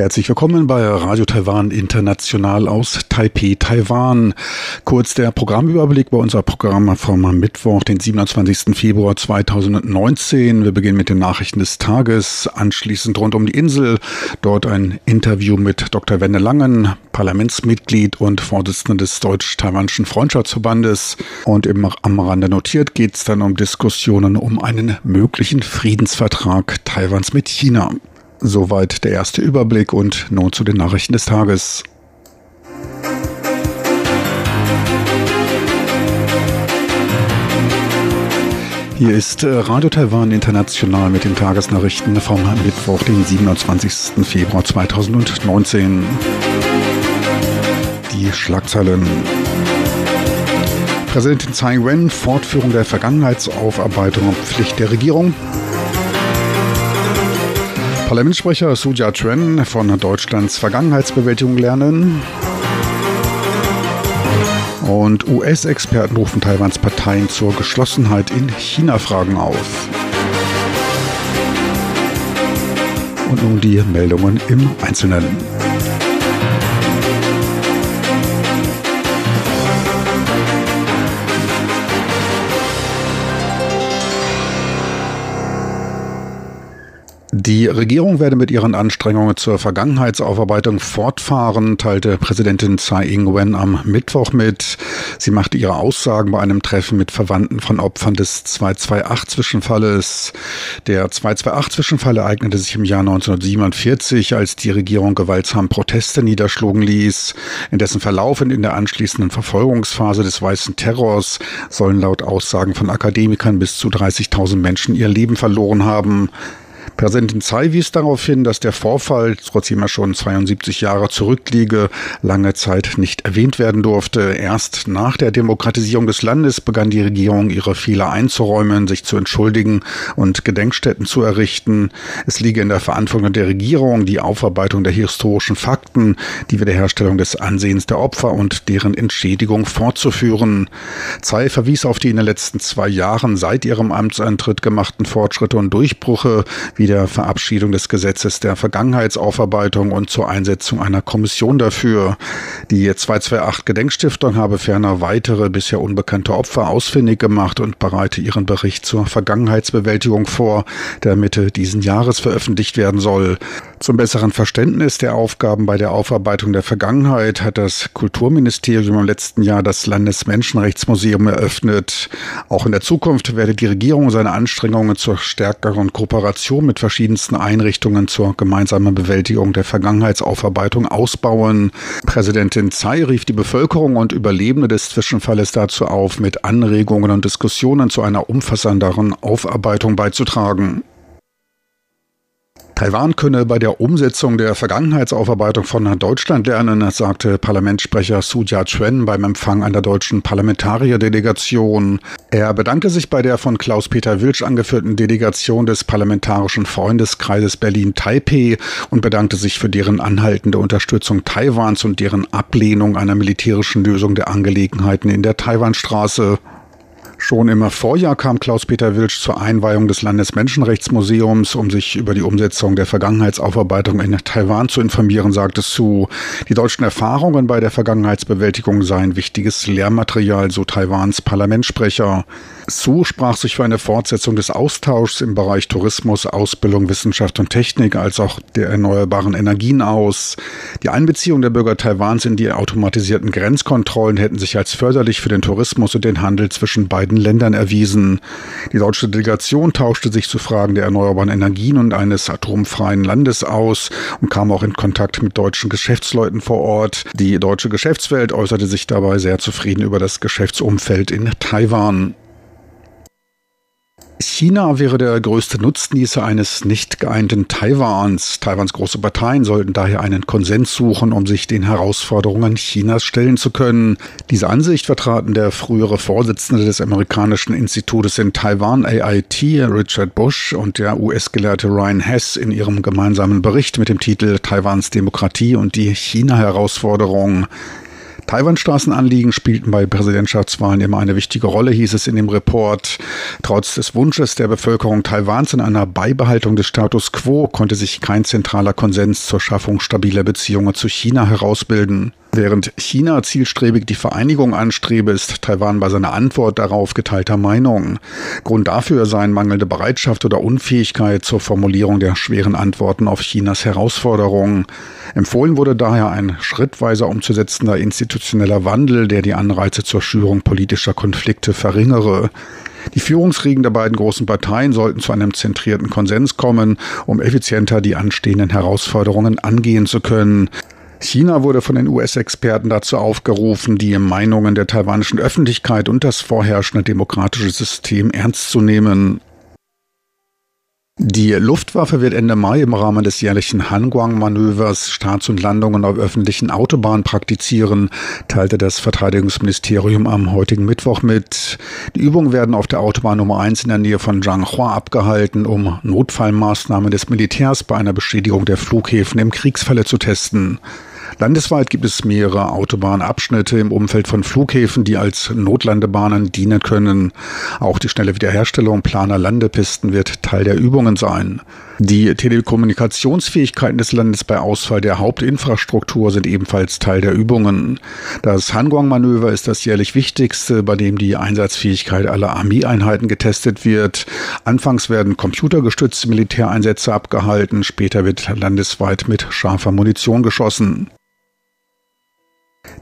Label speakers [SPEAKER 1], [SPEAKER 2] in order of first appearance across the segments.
[SPEAKER 1] Herzlich willkommen bei Radio Taiwan International aus Taipei, Taiwan. Kurz der Programmüberblick bei unser Programm vom Mittwoch, den 27. Februar 2019. Wir beginnen mit den Nachrichten des Tages, anschließend rund um die Insel. Dort ein Interview mit Dr. Wenne Langen, Parlamentsmitglied und Vorsitzender des Deutsch-Taiwanischen Freundschaftsverbandes. Und im, am Rande notiert geht es dann um Diskussionen um einen möglichen Friedensvertrag Taiwans mit China. Soweit der erste Überblick und nun zu den Nachrichten des Tages. Hier ist äh, Radio Taiwan International mit den Tagesnachrichten vom Mittwoch, den 27. Februar 2019. Die Schlagzeilen. Präsidentin Tsai Ing-wen, Fortführung der Vergangenheitsaufarbeitung und Pflicht der Regierung. Parlamentssprecher Suja Tren von Deutschlands Vergangenheitsbewältigung lernen. Und US-Experten rufen Taiwans Parteien zur Geschlossenheit in China-Fragen auf. Und nun die Meldungen im Einzelnen. Die Regierung werde mit ihren Anstrengungen zur Vergangenheitsaufarbeitung fortfahren, teilte Präsidentin Tsai Ing-wen am Mittwoch mit. Sie machte ihre Aussagen bei einem Treffen mit Verwandten von Opfern des 228-Zwischenfalles. Der 228-Zwischenfall ereignete sich im Jahr 1947, als die Regierung gewaltsam Proteste niederschlugen ließ. In dessen Verlauf und in der anschließenden Verfolgungsphase des Weißen Terrors sollen laut Aussagen von Akademikern bis zu 30.000 Menschen ihr Leben verloren haben. Präsidentin Tsai wies darauf hin, dass der Vorfall, trotzdem er schon 72 Jahre zurückliege, lange Zeit nicht erwähnt werden durfte. Erst nach der Demokratisierung des Landes begann die Regierung, ihre Fehler einzuräumen, sich zu entschuldigen und Gedenkstätten zu errichten. Es liege in der Verantwortung der Regierung, die Aufarbeitung der historischen Fakten, die Wiederherstellung des Ansehens der Opfer und deren Entschädigung fortzuführen. Tsai verwies auf die in den letzten zwei Jahren seit ihrem Amtsantritt gemachten Fortschritte und Durchbrüche, wie der Verabschiedung des Gesetzes der Vergangenheitsaufarbeitung und zur Einsetzung einer Kommission dafür. Die 228 Gedenkstiftung habe ferner weitere bisher unbekannte Opfer ausfindig gemacht und bereite ihren Bericht zur Vergangenheitsbewältigung vor, der Mitte diesen Jahres veröffentlicht werden soll. Zum besseren Verständnis der Aufgaben bei der Aufarbeitung der Vergangenheit hat das Kulturministerium im letzten Jahr das Landesmenschenrechtsmuseum eröffnet. Auch in der Zukunft werde die Regierung seine Anstrengungen zur stärkeren Kooperation mit verschiedensten Einrichtungen zur gemeinsamen Bewältigung der Vergangenheitsaufarbeitung ausbauen. Präsidentin Tsai rief die Bevölkerung und Überlebende des Zwischenfalles dazu auf, mit Anregungen und Diskussionen zu einer umfassenderen Aufarbeitung beizutragen. Taiwan könne bei der Umsetzung der Vergangenheitsaufarbeitung von Deutschland lernen, sagte Parlamentssprecher Su Jia-Chuen beim Empfang an der deutschen Parlamentarierdelegation. Er bedankte sich bei der von Klaus-Peter Wilsch angeführten Delegation des Parlamentarischen Freundeskreises Berlin-Taipei und bedankte sich für deren anhaltende Unterstützung Taiwans und deren Ablehnung einer militärischen Lösung der Angelegenheiten in der Taiwanstraße. Schon im Vorjahr kam Klaus-Peter Wilsch zur Einweihung des Landesmenschenrechtsmuseums, um sich über die Umsetzung der Vergangenheitsaufarbeitung in Taiwan zu informieren, sagte Su. Die deutschen Erfahrungen bei der Vergangenheitsbewältigung seien wichtiges Lehrmaterial, so Taiwans Parlamentssprecher. Su sprach sich für eine Fortsetzung des Austauschs im Bereich Tourismus, Ausbildung, Wissenschaft und Technik als auch der erneuerbaren Energien aus. Die Einbeziehung der Bürger Taiwans in die automatisierten Grenzkontrollen hätten sich als förderlich für den Tourismus und den Handel zwischen beiden beiden Ländern erwiesen. Die deutsche Delegation tauschte sich zu Fragen der erneuerbaren Energien und eines atomfreien Landes aus und kam auch in Kontakt mit deutschen Geschäftsleuten vor Ort. Die deutsche Geschäftswelt äußerte sich dabei sehr zufrieden über das Geschäftsumfeld in Taiwan. China wäre der größte Nutznießer eines nicht geeinten Taiwans. Taiwans große Parteien sollten daher einen Konsens suchen, um sich den Herausforderungen Chinas stellen zu können. Diese Ansicht vertraten der frühere Vorsitzende des amerikanischen Institutes in Taiwan, AIT, Richard Bush, und der US-Gelehrte Ryan Hess in ihrem gemeinsamen Bericht mit dem Titel Taiwans Demokratie und die China-Herausforderung. Taiwan-Straßenanliegen spielten bei Präsidentschaftswahlen immer eine wichtige Rolle, hieß es in dem Report. Trotz des Wunsches der Bevölkerung Taiwans in einer Beibehaltung des Status quo konnte sich kein zentraler Konsens zur Schaffung stabiler Beziehungen zu China herausbilden. Während China zielstrebig die Vereinigung anstrebe, ist Taiwan bei seiner Antwort darauf geteilter Meinung. Grund dafür seien mangelnde Bereitschaft oder Unfähigkeit zur Formulierung der schweren Antworten auf Chinas Herausforderungen. Empfohlen wurde daher ein schrittweiser umzusetzender institutioneller Wandel, der die Anreize zur Schürung politischer Konflikte verringere. Die Führungsriegen der beiden großen Parteien sollten zu einem zentrierten Konsens kommen, um effizienter die anstehenden Herausforderungen angehen zu können. China wurde von den US-Experten dazu aufgerufen, die Meinungen der taiwanischen Öffentlichkeit und das vorherrschende demokratische System ernst zu nehmen. Die Luftwaffe wird Ende Mai im Rahmen des jährlichen Hanguang-Manövers Starts und Landungen auf öffentlichen Autobahnen praktizieren, teilte das Verteidigungsministerium am heutigen Mittwoch mit. Die Übungen werden auf der Autobahn Nummer 1 in der Nähe von Zhanghua abgehalten, um Notfallmaßnahmen des Militärs bei einer Beschädigung der Flughäfen im Kriegsfalle zu testen. Landesweit gibt es mehrere Autobahnabschnitte im Umfeld von Flughäfen, die als Notlandebahnen dienen können. Auch die schnelle Wiederherstellung planer Landepisten wird Teil der Übungen sein. Die Telekommunikationsfähigkeiten des Landes bei Ausfall der Hauptinfrastruktur sind ebenfalls Teil der Übungen. Das Hangong-Manöver ist das jährlich wichtigste, bei dem die Einsatzfähigkeit aller Armeeeinheiten getestet wird. Anfangs werden computergestützte Militäreinsätze abgehalten, später wird landesweit mit scharfer Munition geschossen.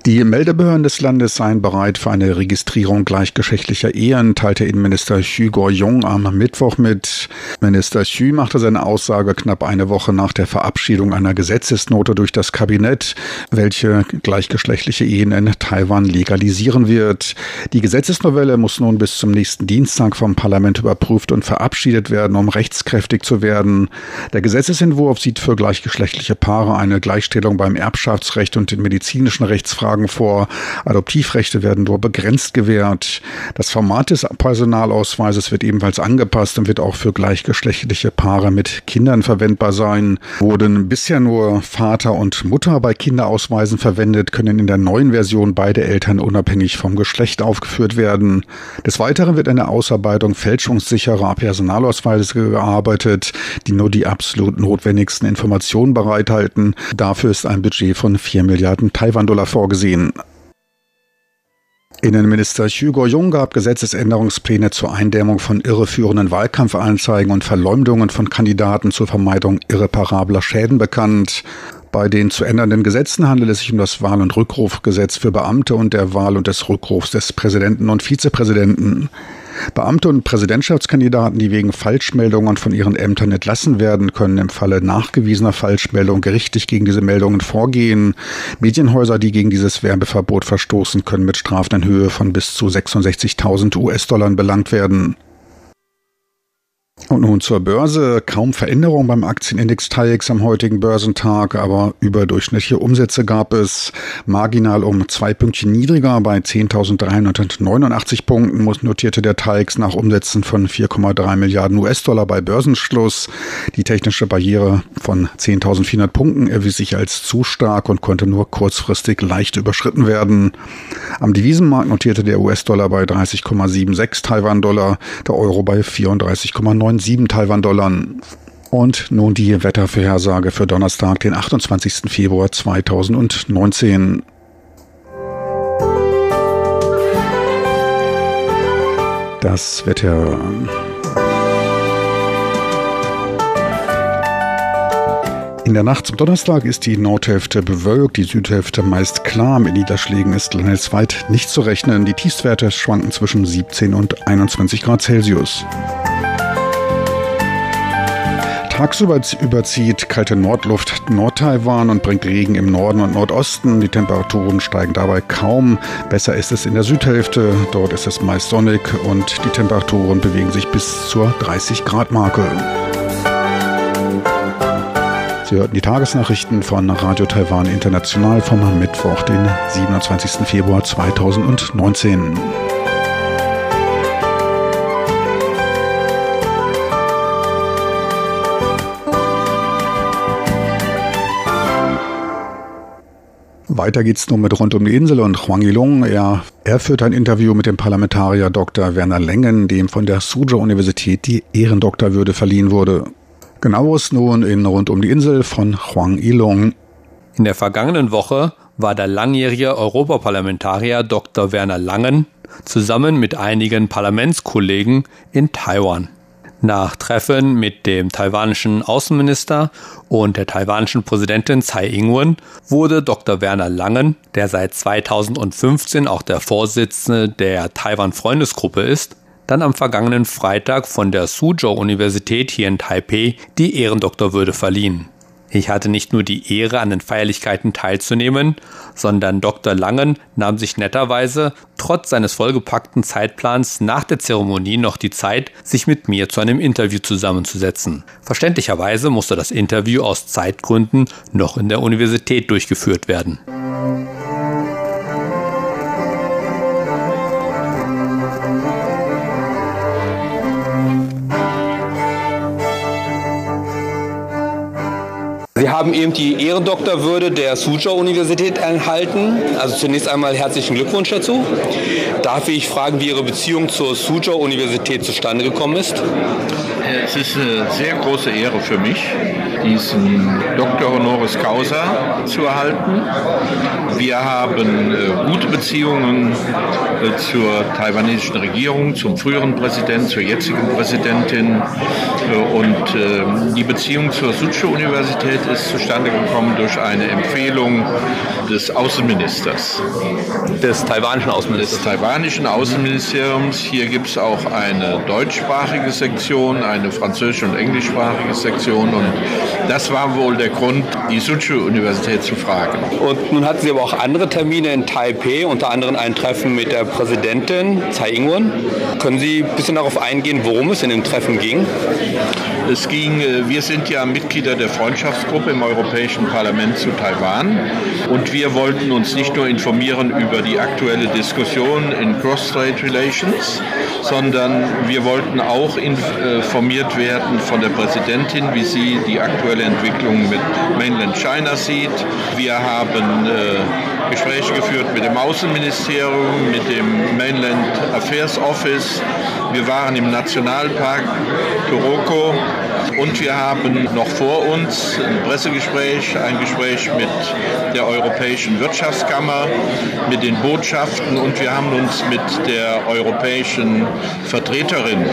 [SPEAKER 1] Die Meldebehörden des Landes seien bereit für eine Registrierung gleichgeschlechtlicher Ehen, teilte Innenminister Xu Guoyong am Mittwoch mit. Minister Xu machte seine Aussage knapp eine Woche nach der Verabschiedung einer Gesetzesnote durch das Kabinett, welche gleichgeschlechtliche Ehen in Taiwan legalisieren wird. Die Gesetzesnovelle muss nun bis zum nächsten Dienstag vom Parlament überprüft und verabschiedet werden, um rechtskräftig zu werden. Der Gesetzesentwurf sieht für gleichgeschlechtliche Paare eine Gleichstellung beim Erbschaftsrecht und den medizinischen Rechtsfragen Rechtsfragen vor. Adoptivrechte werden nur begrenzt gewährt. Das Format des Personalausweises wird ebenfalls angepasst und wird auch für gleichgeschlechtliche Paare mit Kindern verwendbar sein. Wurden bisher nur Vater und Mutter bei Kinderausweisen verwendet, können in der neuen Version beide Eltern unabhängig vom Geschlecht aufgeführt werden. Des Weiteren wird eine Ausarbeitung fälschungssicherer Personalausweise gearbeitet, die nur die absolut notwendigsten Informationen bereithalten. Dafür ist ein Budget von 4 Milliarden Taiwan-Dollar vorgesehen vorgesehen. Innenminister Hugo Jung gab Gesetzesänderungspläne zur Eindämmung von irreführenden Wahlkampfanzeigen und Verleumdungen von Kandidaten zur Vermeidung irreparabler Schäden bekannt. Bei den zu ändernden Gesetzen handelt es sich um das Wahl- und Rückrufgesetz für Beamte und der Wahl und des Rückrufs des Präsidenten und Vizepräsidenten. Beamte und Präsidentschaftskandidaten, die wegen Falschmeldungen von ihren Ämtern entlassen werden, können im Falle nachgewiesener Falschmeldung gerichtlich gegen diese Meldungen vorgehen. Medienhäuser, die gegen dieses Werbeverbot verstoßen, können mit Strafen in Höhe von bis zu 66.000 US-Dollar belangt werden. Und nun zur Börse. Kaum Veränderung beim Aktienindex TAIEX am heutigen Börsentag, aber überdurchschnittliche Umsätze gab es. Marginal um zwei Pünktchen niedriger bei 10.389 Punkten notierte der TAIEX nach Umsätzen von 4,3 Milliarden US-Dollar bei Börsenschluss. Die technische Barriere von 10.400 Punkten erwies sich als zu stark und konnte nur kurzfristig leicht überschritten werden. Am Devisenmarkt notierte der US-Dollar bei 30,76 Taiwan-Dollar, der Euro bei 34,9 7 Taiwan-Dollar. Und nun die Wettervorhersage für Donnerstag, den 28. Februar 2019. Das Wetter. In der Nacht zum Donnerstag ist die Nordhälfte bewölkt, die Südhälfte meist klar. Mit Niederschlägen ist landesweit nicht zu rechnen. Die Tiefstwerte schwanken zwischen 17 und 21 Grad Celsius. Tagsüber überzieht kalte Nordluft Nordtaiwan und bringt Regen im Norden und Nordosten. Die Temperaturen steigen dabei kaum. Besser ist es in der Südhälfte. Dort ist es meist sonnig und die Temperaturen bewegen sich bis zur 30 Grad Marke. Sie hörten die Tagesnachrichten von Radio Taiwan International vom Mittwoch, den 27. Februar 2019. Weiter geht's nun mit Rund um die Insel und Huang Yilong. Er, er führt ein Interview mit dem Parlamentarier Dr. Werner Lengen, dem von der Suzhou-Universität die Ehrendoktorwürde verliehen wurde. Genaues nun in Rund um die Insel von Huang Yilong.
[SPEAKER 2] In der vergangenen Woche war der langjährige Europaparlamentarier Dr. Werner Langen zusammen mit einigen Parlamentskollegen in Taiwan. Nach Treffen mit dem taiwanischen Außenminister und der taiwanischen Präsidentin Tsai Ing-wen wurde Dr. Werner Langen, der seit 2015 auch der Vorsitzende der Taiwan-Freundesgruppe ist, dann am vergangenen Freitag von der Suzhou-Universität hier in Taipei die Ehrendoktorwürde verliehen. Ich hatte nicht nur die Ehre, an den Feierlichkeiten teilzunehmen, sondern Dr. Langen nahm sich netterweise, trotz seines vollgepackten Zeitplans, nach der Zeremonie noch die Zeit, sich mit mir zu einem Interview zusammenzusetzen. Verständlicherweise musste das Interview aus Zeitgründen noch in der Universität durchgeführt werden.
[SPEAKER 3] Sie haben eben die Ehrendoktorwürde der Suzhou-Universität erhalten. Also zunächst einmal herzlichen Glückwunsch dazu. Darf ich fragen, wie Ihre Beziehung zur Suzhou-Universität zustande gekommen ist?
[SPEAKER 4] Es ist eine sehr große Ehre für mich, diesen Dr. Honoris Causa zu erhalten. Wir haben äh, gute Beziehungen äh, zur taiwanesischen Regierung, zum früheren Präsidenten, zur jetzigen Präsidentin. Äh, und äh, die Beziehung zur Suzhou-Universität ist zustande gekommen durch eine Empfehlung des Außenministers.
[SPEAKER 3] Des taiwanischen Außenministers?
[SPEAKER 4] Des taiwanischen Außenministeriums. Hier gibt es auch eine deutschsprachige Sektion, eine französische und englischsprachige Sektion. Und das war wohl der Grund, die Suzhou-Universität zu fragen.
[SPEAKER 3] Und nun hatten Sie aber auch andere Termine in Taipei, unter anderem ein Treffen mit der Präsidentin Tsai Ing-wen. Können Sie ein bisschen darauf eingehen, worum es in dem Treffen ging?
[SPEAKER 4] Es ging, äh, wir sind ja Mitglieder der Freundschaftsgruppe im Europäischen Parlament zu Taiwan und wir wollten uns nicht nur informieren über die aktuelle Diskussion in Cross-Strait Relations, sondern wir wollten auch informiert werden von der Präsidentin, wie sie die aktuelle Entwicklung mit Mainland China sieht. Wir haben äh, Gespräche geführt mit dem Außenministerium, mit dem Mainland Affairs Office. Wir waren im Nationalpark Toroko und wir haben noch vor uns ein Pressegespräch, ein Gespräch mit der Europäischen Wirtschaftskammer, mit den Botschaften und wir haben uns mit der europäischen Vertreterin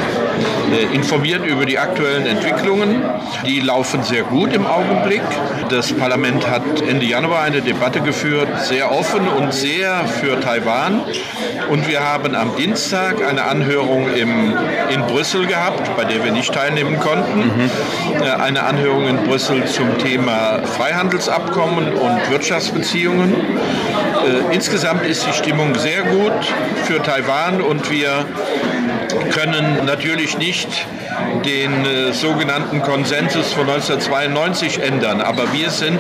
[SPEAKER 4] äh, informiert über die aktuellen Entwicklungen. Die laufen sehr gut im Augenblick. Das Parlament hat Ende Januar eine Debatte geführt, sehr offen und sehr für Taiwan. Und wir haben am Dienstag eine Anhörung im, in Brüssel gehabt, bei der wir nicht teilnehmen konnten. Mhm. Eine Anhörung in Brüssel zum Thema Freihandelsabkommen und Wirtschaftsbeziehungen. Äh, insgesamt ist die Stimmung sehr gut für Taiwan und wir können natürlich nicht den äh, sogenannten Konsensus von 1992 ändern. Aber wir sind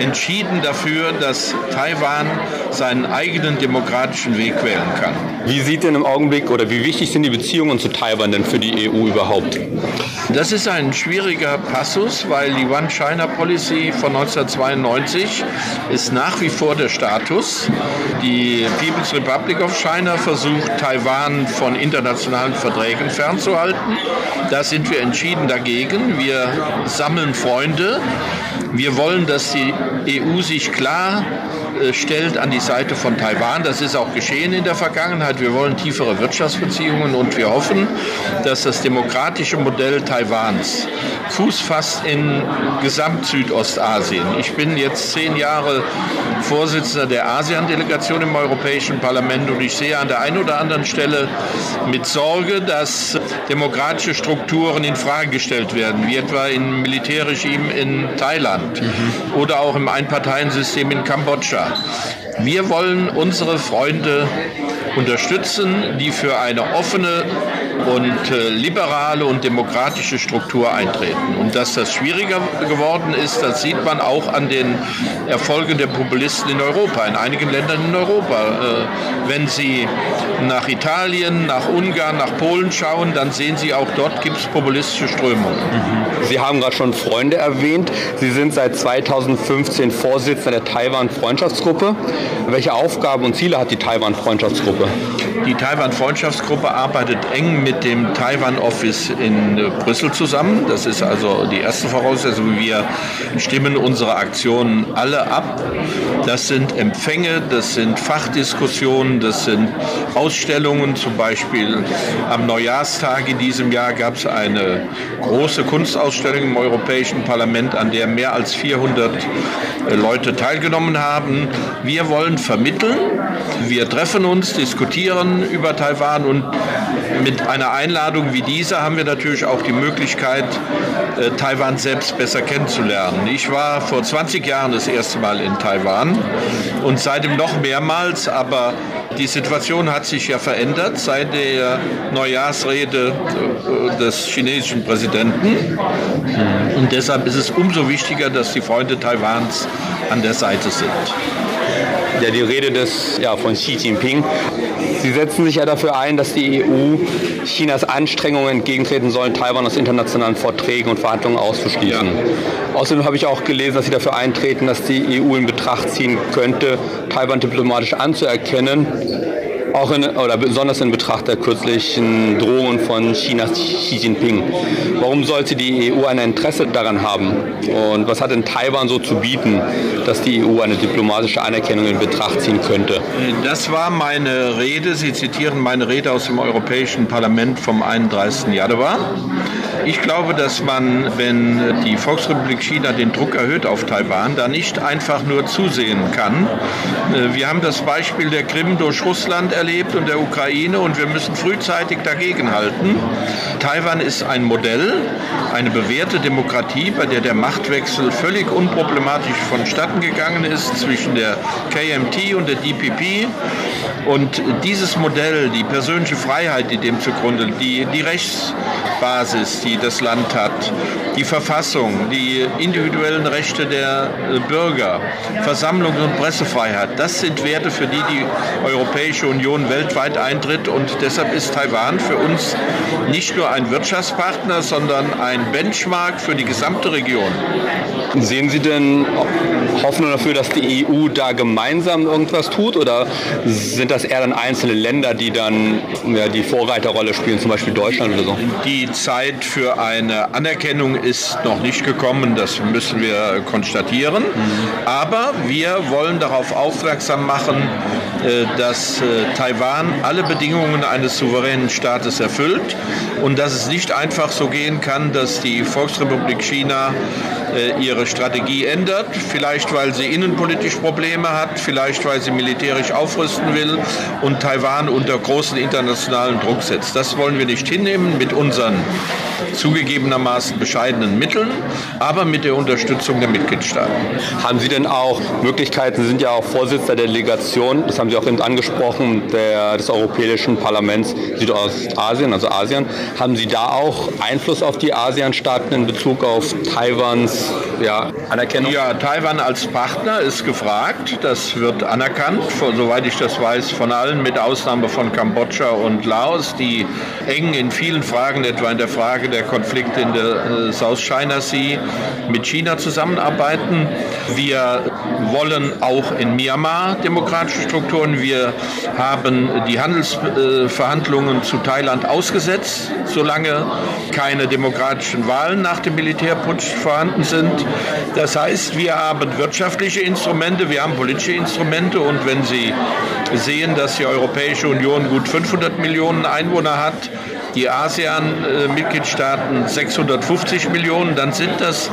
[SPEAKER 4] entschieden dafür, dass Taiwan seinen eigenen demokratischen Weg wählen kann.
[SPEAKER 3] Wie sieht denn im Augenblick oder wie wichtig sind die Beziehungen zu Taiwan denn für die EU überhaupt?
[SPEAKER 4] Das ist ein schwieriger Passus, weil die One-China-Policy von 1992 ist nach wie vor der Status. Die People's Republic of China versucht, Taiwan von internationalen Verträgen fernzuhalten. Da sind wir entschieden dagegen. Wir sammeln Freunde. Wir wollen, dass die EU sich klar stellt an die Seite von Taiwan. Das ist auch geschehen in der Vergangenheit. Wir wollen tiefere Wirtschaftsbeziehungen und wir hoffen, dass das demokratische Modell Taiwans Fuß fasst in Gesamt-Südostasien. Ich bin jetzt zehn Jahre Vorsitzender der ASEAN-Delegation im Europäischen Parlament und ich sehe an der einen oder anderen Stelle mit Sorge, dass demokratische Strukturen in Frage gestellt werden, wie etwa im Militärregime in Thailand mhm. oder auch im Einparteiensystem in Kambodscha. Wir wollen unsere Freunde unterstützen, die für eine offene und äh, liberale und demokratische Struktur eintreten. Und dass das schwieriger geworden ist, das sieht man auch an den Erfolgen der Populisten in Europa, in einigen Ländern in Europa. Äh, wenn Sie nach Italien, nach Ungarn, nach Polen schauen, dann sehen Sie auch dort gibt es populistische Strömungen.
[SPEAKER 3] Mhm. Sie haben gerade schon Freunde erwähnt. Sie sind seit 2015 Vorsitzender der Taiwan-Freundschaftsgruppe. Welche Aufgaben und Ziele hat die Taiwan-Freundschaftsgruppe?
[SPEAKER 4] Die Taiwan-Freundschaftsgruppe arbeitet eng mit dem Taiwan-Office in äh, Brüssel zusammen. Das ist also die erste Voraussetzung. Wir stimmen unsere Aktionen alle ab. Das sind Empfänge, das sind Fachdiskussionen, das sind Ausstellungen. Zum Beispiel am Neujahrstag in diesem Jahr gab es eine große Kunstausstellung im Europäischen Parlament, an der mehr als 400 äh, Leute teilgenommen haben. Wir wollen vermitteln. Wir treffen uns, diskutieren über Taiwan und mit einer Einladung wie dieser haben wir natürlich auch die Möglichkeit, äh, Taiwan selbst besser kennenzulernen. Ich war vor 20 Jahren das erste Mal in Taiwan und seitdem noch mehrmals, aber die Situation hat sich ja verändert seit der Neujahrsrede äh, des chinesischen Präsidenten. Und deshalb ist es umso wichtiger, dass die Freunde Taiwans an der Seite sind
[SPEAKER 3] ja, die Rede des, ja, von Xi Jinping. Sie setzen sich ja dafür ein, dass die EU Chinas Anstrengungen entgegentreten sollen, Taiwan aus internationalen Verträgen und Verhandlungen auszuschließen. Ja. Außerdem habe ich auch gelesen, dass Sie dafür eintreten, dass die EU in Betracht ziehen könnte, Taiwan diplomatisch anzuerkennen auch in, oder besonders in Betracht der kürzlichen Drohungen von Chinas Xi Jinping. Warum sollte die EU ein Interesse daran haben? Und was hat in Taiwan so zu bieten, dass die EU eine diplomatische Anerkennung in Betracht ziehen könnte?
[SPEAKER 4] Das war meine Rede. Sie zitieren meine Rede aus dem Europäischen Parlament vom 31. Januar. Ich glaube, dass man, wenn die Volksrepublik China den Druck erhöht auf Taiwan, da nicht einfach nur zusehen kann. Äh, wir haben das Beispiel der Krim durch Russland erlebt und der Ukraine und wir müssen frühzeitig dagegenhalten. Taiwan ist ein Modell, eine bewährte Demokratie, bei der der Machtwechsel völlig unproblematisch vonstatten gegangen ist zwischen der KMT und der DPP. Und dieses Modell, die persönliche Freiheit, die dem zugrunde, die, die Rechtsbasis, die das Land hat, die Verfassung, die individuellen Rechte der äh, Bürger, Versammlungs- und Pressefreiheit, das sind Werte, für die die Europäische Union weltweit eintritt. Und deshalb ist Taiwan für uns nicht nur ein Wirtschaftspartner, sondern ein Benchmark für die gesamte Region.
[SPEAKER 3] Sehen Sie denn Hoffnung dafür, dass die EU da gemeinsam irgendwas tut oder sind das eher dann einzelne Länder, die dann ja, die Vorreiterrolle spielen, zum Beispiel Deutschland oder so?
[SPEAKER 4] Die Zeit für eine Anerkennung ist noch nicht gekommen, das müssen wir konstatieren. Aber wir wollen darauf aufmerksam machen, äh, dass äh, Taiwan alle Bedingungen eines souveränen Staates erfüllt und dass es nicht einfach so gehen kann, dass die Volksrepublik China ihre Strategie ändert, vielleicht weil sie innenpolitisch Probleme hat, vielleicht weil sie militärisch aufrüsten will und Taiwan unter großen internationalen Druck setzt. Das wollen wir nicht hinnehmen mit unseren zugegebenermaßen bescheidenen Mitteln, aber mit der Unterstützung der Mitgliedstaaten.
[SPEAKER 3] Haben Sie denn auch Möglichkeiten, Sie sind ja auch Vorsitzender der Delegation, das haben Sie auch eben angesprochen, der, des Europäischen Parlaments Südostasien, also Asien. Haben Sie da auch Einfluss auf die ASEAN-Staaten in Bezug auf Taiwans ja, Anerkennung?
[SPEAKER 4] Ja, Taiwan als Partner ist gefragt. Das wird anerkannt, soweit ich das weiß, von allen, mit Ausnahme von Kambodscha und Laos, die eng in vielen Fragen, etwa in der Frage der Konflikte in der äh, South China Sea mit China zusammenarbeiten. Wir wollen auch in Myanmar demokratische Strukturen. Wir haben die Handelsverhandlungen zu Thailand ausgesetzt, solange keine demokratischen Wahlen nach dem Militärputsch vorhanden sind. Das heißt, wir haben wirtschaftliche Instrumente, wir haben politische Instrumente und wenn Sie sehen, dass die Europäische Union gut 500 Millionen Einwohner hat, die ASEAN-Mitgliedstaaten 650 Millionen, dann sind das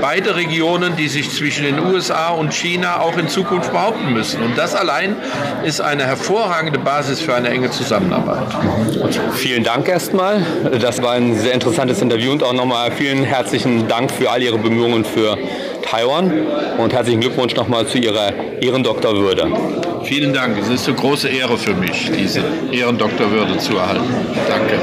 [SPEAKER 4] beide Regionen, die sich zwischen den USA und China auch in Zukunft behaupten müssen. Und das allein ist eine hervorragende Basis für eine enge Zusammenarbeit.
[SPEAKER 3] Vielen Dank erstmal. Das war ein sehr interessantes Interview und auch nochmal vielen herzlichen Dank für all Ihre Bemühungen für Taiwan und herzlichen Glückwunsch nochmal zu Ihrer Ehrendoktorwürde.
[SPEAKER 4] Vielen Dank. Es ist eine große Ehre für mich, diese Ehrendoktorwürde zu erhalten. Danke.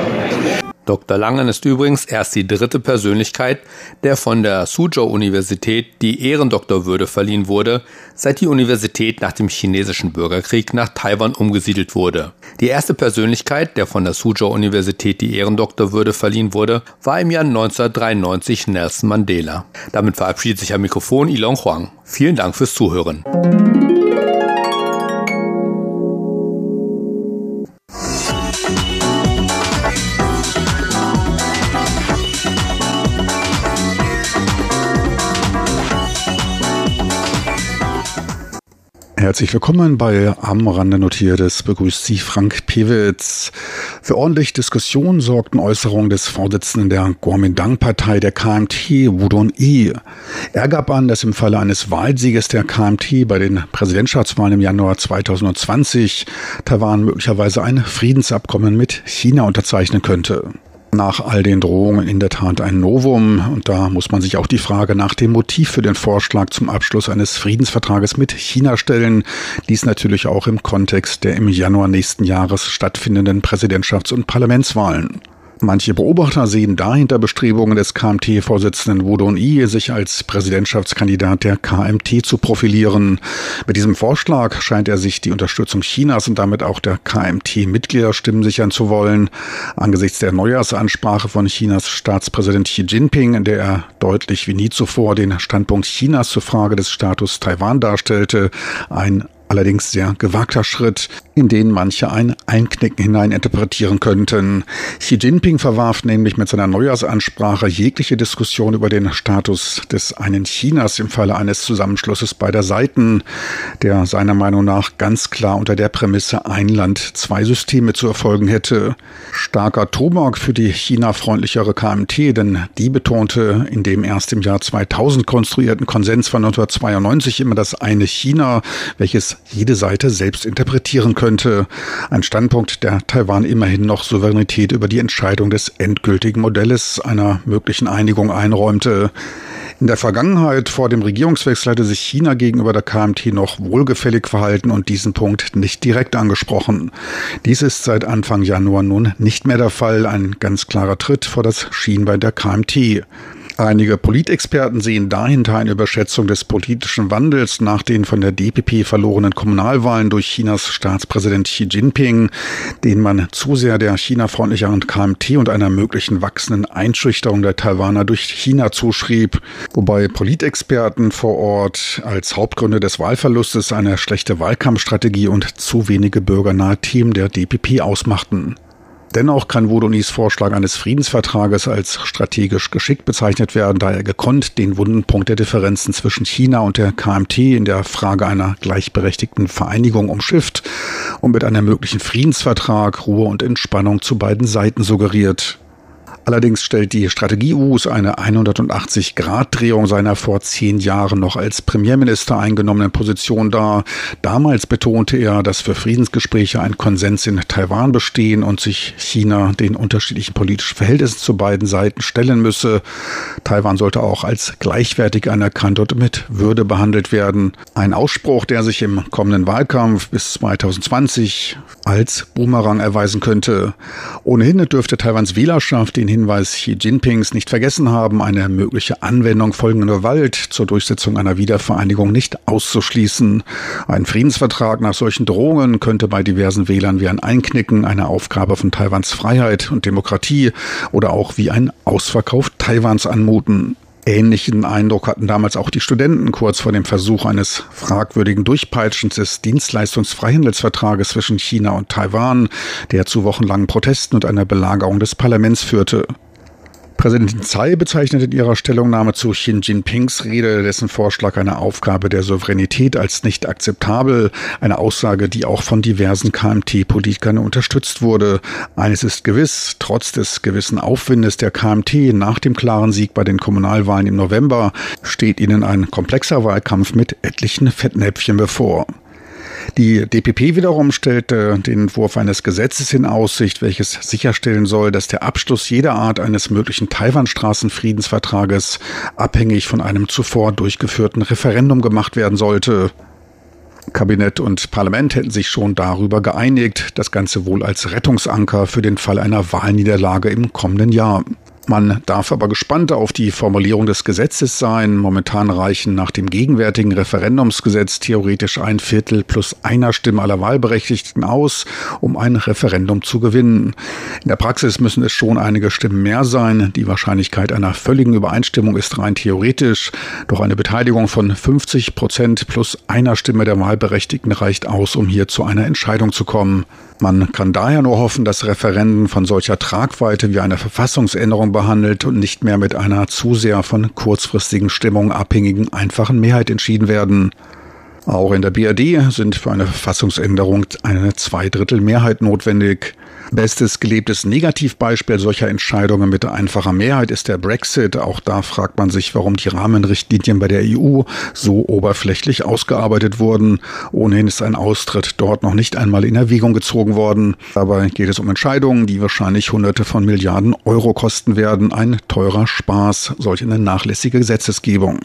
[SPEAKER 2] Dr. Langen ist übrigens erst die dritte Persönlichkeit, der von der Suzhou-Universität die Ehrendoktorwürde verliehen wurde, seit die Universität nach dem chinesischen Bürgerkrieg nach Taiwan umgesiedelt wurde. Die erste Persönlichkeit, der von der Suzhou-Universität die Ehrendoktorwürde verliehen wurde, war im Jahr 1993 Nelson Mandela. Damit verabschiedet sich am Mikrofon Ilon Huang. Vielen Dank fürs Zuhören.
[SPEAKER 1] Herzlich willkommen bei Am Rande Notiertes. Begrüßt Sie Frank Pewitz. Für ordentlich Diskussion sorgten Äußerungen des Vorsitzenden der Kuomintang-Partei der KMT, Wudon Yi. Er gab an, dass im Falle eines Wahlsieges der KMT bei den Präsidentschaftswahlen im Januar 2020 Taiwan möglicherweise ein Friedensabkommen mit China unterzeichnen könnte nach all den Drohungen in der Tat ein Novum. Und da muss man sich auch die Frage nach dem Motiv für den Vorschlag zum Abschluss eines Friedensvertrages mit China stellen. Dies natürlich auch im Kontext der im Januar nächsten Jahres stattfindenden Präsidentschafts- und Parlamentswahlen. Manche Beobachter sehen dahinter Bestrebungen des KMT-Vorsitzenden Wudon Yi, sich als Präsidentschaftskandidat der KMT zu profilieren. Mit diesem Vorschlag scheint er sich die Unterstützung Chinas und damit auch der KMT-Mitgliederstimmen sichern zu wollen. Angesichts der Neujahrsansprache von Chinas Staatspräsident Xi Jinping, in der er deutlich wie nie zuvor den Standpunkt Chinas zur Frage des Status Taiwan darstellte, ein allerdings sehr gewagter Schritt, in den manche ein Einknicken hineininterpretieren könnten. Xi Jinping verwarf nämlich mit seiner Neujahrsansprache jegliche Diskussion über den Status des einen Chinas im Falle eines Zusammenschlusses beider Seiten, der seiner Meinung nach ganz klar unter der Prämisse ein Land, zwei Systeme zu erfolgen hätte. Starker Tobak für die China-freundlichere KMT, denn die betonte in dem erst im Jahr 2000 konstruierten Konsens von 1992 immer das eine China, welches jede Seite selbst interpretieren könnte. Ein Standpunkt, der Taiwan immerhin noch Souveränität über die Entscheidung des endgültigen Modells einer möglichen Einigung einräumte. In der Vergangenheit vor dem Regierungswechsel hatte sich China gegenüber der KMT noch wohlgefällig verhalten und diesen Punkt nicht direkt angesprochen. Dies ist seit Anfang Januar nun nicht mehr der Fall, ein ganz klarer Tritt vor das Schienbein der KMT. Einige Politexperten sehen dahinter eine Überschätzung des politischen Wandels nach den von der DPP verlorenen Kommunalwahlen durch Chinas Staatspräsident Xi Jinping, den man zu sehr der China-freundlicheren KMT und einer möglichen wachsenden Einschüchterung der Taiwaner durch China zuschrieb, wobei Politexperten vor Ort als Hauptgründe des Wahlverlustes eine schlechte Wahlkampfstrategie und zu wenige bürgernahe Themen der DPP ausmachten. Dennoch kann Wodonis Vorschlag eines Friedensvertrages als strategisch geschickt bezeichnet werden, da er gekonnt den wunden Punkt der Differenzen zwischen China und der KMT in der Frage einer gleichberechtigten Vereinigung umschifft und mit einem möglichen Friedensvertrag Ruhe und Entspannung zu beiden Seiten suggeriert. Allerdings stellt die Strategie US eine 180-Grad-Drehung seiner vor zehn Jahren noch als Premierminister eingenommenen Position dar. Damals betonte er, dass für Friedensgespräche ein Konsens in Taiwan bestehen und sich China den unterschiedlichen politischen Verhältnissen zu beiden Seiten stellen müsse. Taiwan sollte auch als gleichwertig anerkannt und mit Würde behandelt werden. Ein Ausspruch, der sich im kommenden Wahlkampf bis 2020 als Boomerang erweisen könnte. Ohnehin dürfte Taiwans Wählerschaft den Hinweis Xi Jinpings nicht vergessen haben, eine mögliche Anwendung folgender Gewalt zur Durchsetzung einer Wiedervereinigung nicht auszuschließen. Ein Friedensvertrag nach solchen Drohungen könnte bei diversen Wählern wie ein Einknicken, eine Aufgabe von Taiwans Freiheit und Demokratie oder auch wie ein Ausverkauf Taiwans anmuten. Ähnlichen Eindruck hatten damals auch die Studenten kurz vor dem Versuch eines fragwürdigen Durchpeitschens des Dienstleistungsfreihandelsvertrages zwischen China und Taiwan, der zu wochenlangen Protesten und einer Belagerung des Parlaments führte. Präsidentin Tsai bezeichnet in ihrer Stellungnahme zu Xi Jinpings Rede dessen Vorschlag einer Aufgabe der Souveränität als nicht akzeptabel, eine Aussage, die auch von diversen KMT-Politikern unterstützt wurde. Eines ist gewiss, trotz des gewissen Aufwindes der KMT nach dem klaren Sieg bei den Kommunalwahlen im November steht ihnen ein komplexer Wahlkampf mit etlichen Fettnäpfchen bevor. Die DPP wiederum stellte den Entwurf eines Gesetzes in Aussicht, welches sicherstellen soll, dass der Abschluss jeder Art eines möglichen Taiwanstraßenfriedensvertrages abhängig von einem zuvor durchgeführten Referendum gemacht werden sollte. Kabinett und Parlament hätten sich schon darüber geeinigt, das Ganze wohl als Rettungsanker für den Fall einer Wahlniederlage im kommenden Jahr. Man darf aber gespannt auf die Formulierung des Gesetzes sein. Momentan reichen nach dem gegenwärtigen Referendumsgesetz theoretisch ein Viertel plus einer Stimme aller Wahlberechtigten aus, um ein Referendum zu gewinnen. In der Praxis müssen es schon einige Stimmen mehr sein. Die Wahrscheinlichkeit einer völligen Übereinstimmung ist rein theoretisch. Doch eine Beteiligung von 50 Prozent plus einer Stimme der Wahlberechtigten reicht aus, um hier zu einer Entscheidung zu kommen. Man kann daher nur hoffen, dass Referenden von solcher Tragweite wie eine Verfassungsänderung behandelt und nicht mehr mit einer zu sehr von kurzfristigen Stimmungen abhängigen einfachen Mehrheit entschieden werden. Auch in der BRD sind für eine Verfassungsänderung eine Zweidrittelmehrheit notwendig. Bestes gelebtes Negativbeispiel solcher Entscheidungen mit einfacher Mehrheit ist der Brexit. Auch da fragt man sich, warum die Rahmenrichtlinien bei der EU so oberflächlich ausgearbeitet wurden. Ohnehin ist ein Austritt dort noch nicht einmal in Erwägung gezogen worden. Dabei geht es um Entscheidungen, die wahrscheinlich Hunderte von Milliarden Euro kosten werden. Ein teurer Spaß, solch eine nachlässige Gesetzesgebung.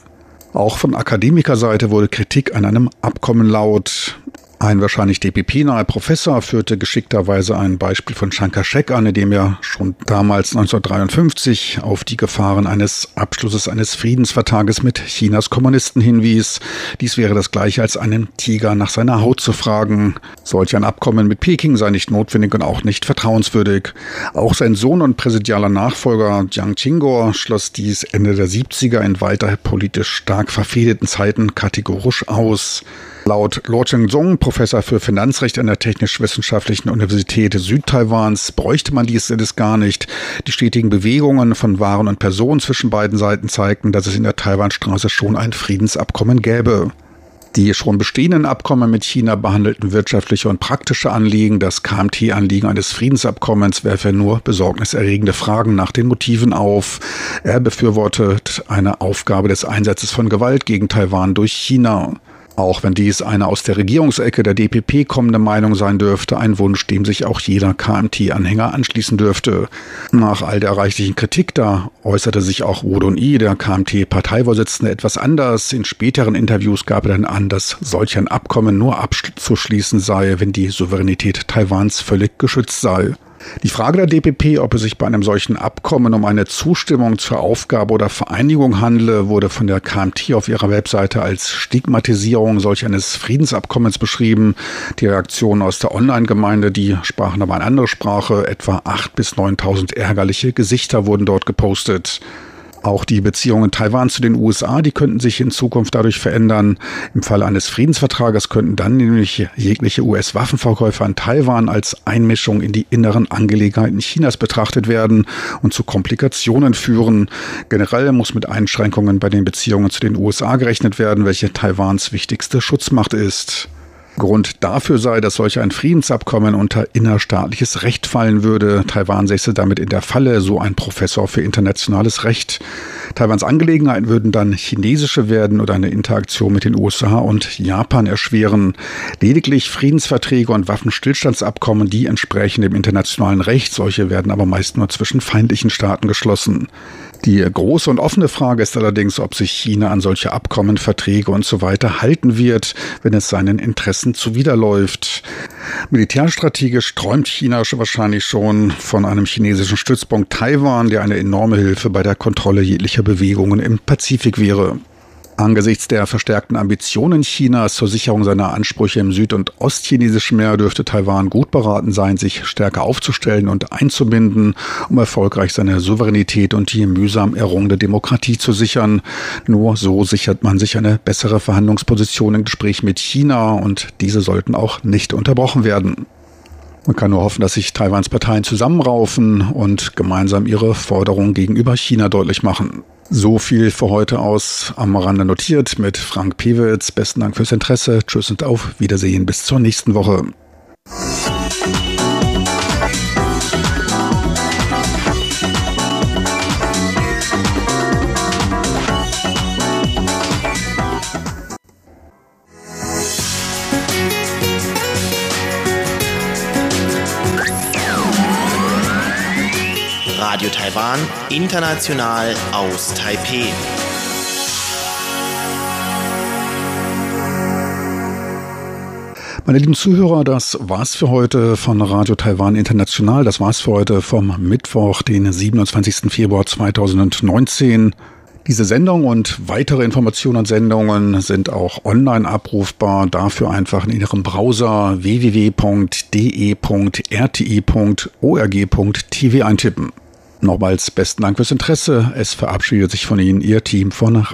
[SPEAKER 1] Auch von Akademikerseite wurde Kritik an einem Abkommen laut. Ein wahrscheinlich DPP-nahe Professor führte geschickterweise ein Beispiel von Shankar Shek an, in dem er schon damals 1953 auf die Gefahren eines Abschlusses eines Friedensvertrages mit Chinas Kommunisten hinwies. Dies wäre das gleiche als einen Tiger nach seiner Haut zu fragen. Solch ein Abkommen mit Peking sei nicht notwendig und auch nicht vertrauenswürdig. Auch sein Sohn und präsidialer Nachfolger Jiang Qingor schloss dies Ende der 70er in weiter politisch stark verfehdeten Zeiten kategorisch aus. Laut Luo Cheng-Zong, Professor für Finanzrecht an der Technisch-Wissenschaftlichen Universität Südtaiwans, bräuchte man dies alles gar nicht. Die stetigen Bewegungen von Waren und Personen zwischen beiden Seiten zeigten, dass es in der Taiwanstraße schon ein Friedensabkommen gäbe. Die schon bestehenden Abkommen mit China behandelten wirtschaftliche und praktische Anliegen. Das KMT-Anliegen eines Friedensabkommens werfe nur besorgniserregende Fragen nach den Motiven auf. Er befürwortet eine Aufgabe des Einsatzes von Gewalt gegen Taiwan durch China. Auch wenn dies eine aus der Regierungsecke der DPP kommende Meinung sein dürfte, ein Wunsch, dem sich auch jeder KMT-Anhänger anschließen dürfte. Nach all der reichlichen Kritik da äußerte sich auch Wodon I, der KMT-Parteivorsitzende, etwas anders. In späteren Interviews gab er dann an, dass solch ein Abkommen nur abzuschließen sei, wenn die Souveränität Taiwans völlig geschützt sei. Die Frage der DPP, ob es sich bei einem solchen Abkommen um eine Zustimmung zur Aufgabe oder Vereinigung handle, wurde von der KMT auf ihrer Webseite als Stigmatisierung solch eines Friedensabkommens beschrieben. Die Reaktionen aus der Online-Gemeinde, die sprachen aber eine andere Sprache. Etwa 8.000 bis 9.000 ärgerliche Gesichter wurden dort gepostet. Auch die Beziehungen Taiwans zu den USA, die könnten sich in Zukunft dadurch verändern. Im Falle eines Friedensvertrages könnten dann nämlich jegliche US-Waffenverkäufe an Taiwan als Einmischung in die inneren Angelegenheiten Chinas betrachtet werden und zu Komplikationen führen. Generell muss mit Einschränkungen bei den Beziehungen zu den USA gerechnet werden, welche Taiwans wichtigste Schutzmacht ist. Grund dafür sei, dass solch ein Friedensabkommen unter innerstaatliches Recht fallen würde. Taiwan säße damit in der Falle, so ein Professor für internationales Recht. Taiwans Angelegenheiten würden dann chinesische werden oder eine Interaktion mit den USA und Japan erschweren. Lediglich Friedensverträge und Waffenstillstandsabkommen, die entsprechen dem internationalen Recht. Solche werden aber meist nur zwischen feindlichen Staaten geschlossen. Die große und offene Frage ist allerdings, ob sich China an solche Abkommen, Verträge und so weiter halten wird, wenn es seinen Interessen zuwiderläuft. Militärstrategisch träumt China wahrscheinlich schon von einem chinesischen Stützpunkt Taiwan, der eine enorme Hilfe bei der Kontrolle jeglicher Bewegungen im Pazifik wäre. Angesichts der verstärkten Ambitionen Chinas zur Sicherung seiner Ansprüche im süd- und ostchinesischen Meer dürfte Taiwan gut beraten sein, sich stärker aufzustellen und einzubinden, um erfolgreich seine Souveränität und die mühsam errungene Demokratie zu sichern. Nur so sichert man sich eine bessere Verhandlungsposition im Gespräch mit China und diese sollten auch nicht unterbrochen werden. Man kann nur hoffen, dass sich Taiwans Parteien zusammenraufen und gemeinsam ihre Forderungen gegenüber China deutlich machen. So viel für heute aus am Rande notiert mit Frank Pewitz. Besten Dank fürs Interesse. Tschüss und auf Wiedersehen bis zur nächsten Woche.
[SPEAKER 5] Taiwan, international aus Taipeh.
[SPEAKER 1] Meine lieben Zuhörer, das war's für heute von Radio Taiwan International. Das war's für heute vom Mittwoch, den 27. Februar 2019. Diese Sendung und weitere Informationen und Sendungen sind auch online abrufbar. Dafür einfach in Ihrem Browser www.de.rti.org.tv eintippen. Nochmals besten Dank fürs Interesse. Es verabschiedet sich von Ihnen Ihr Team von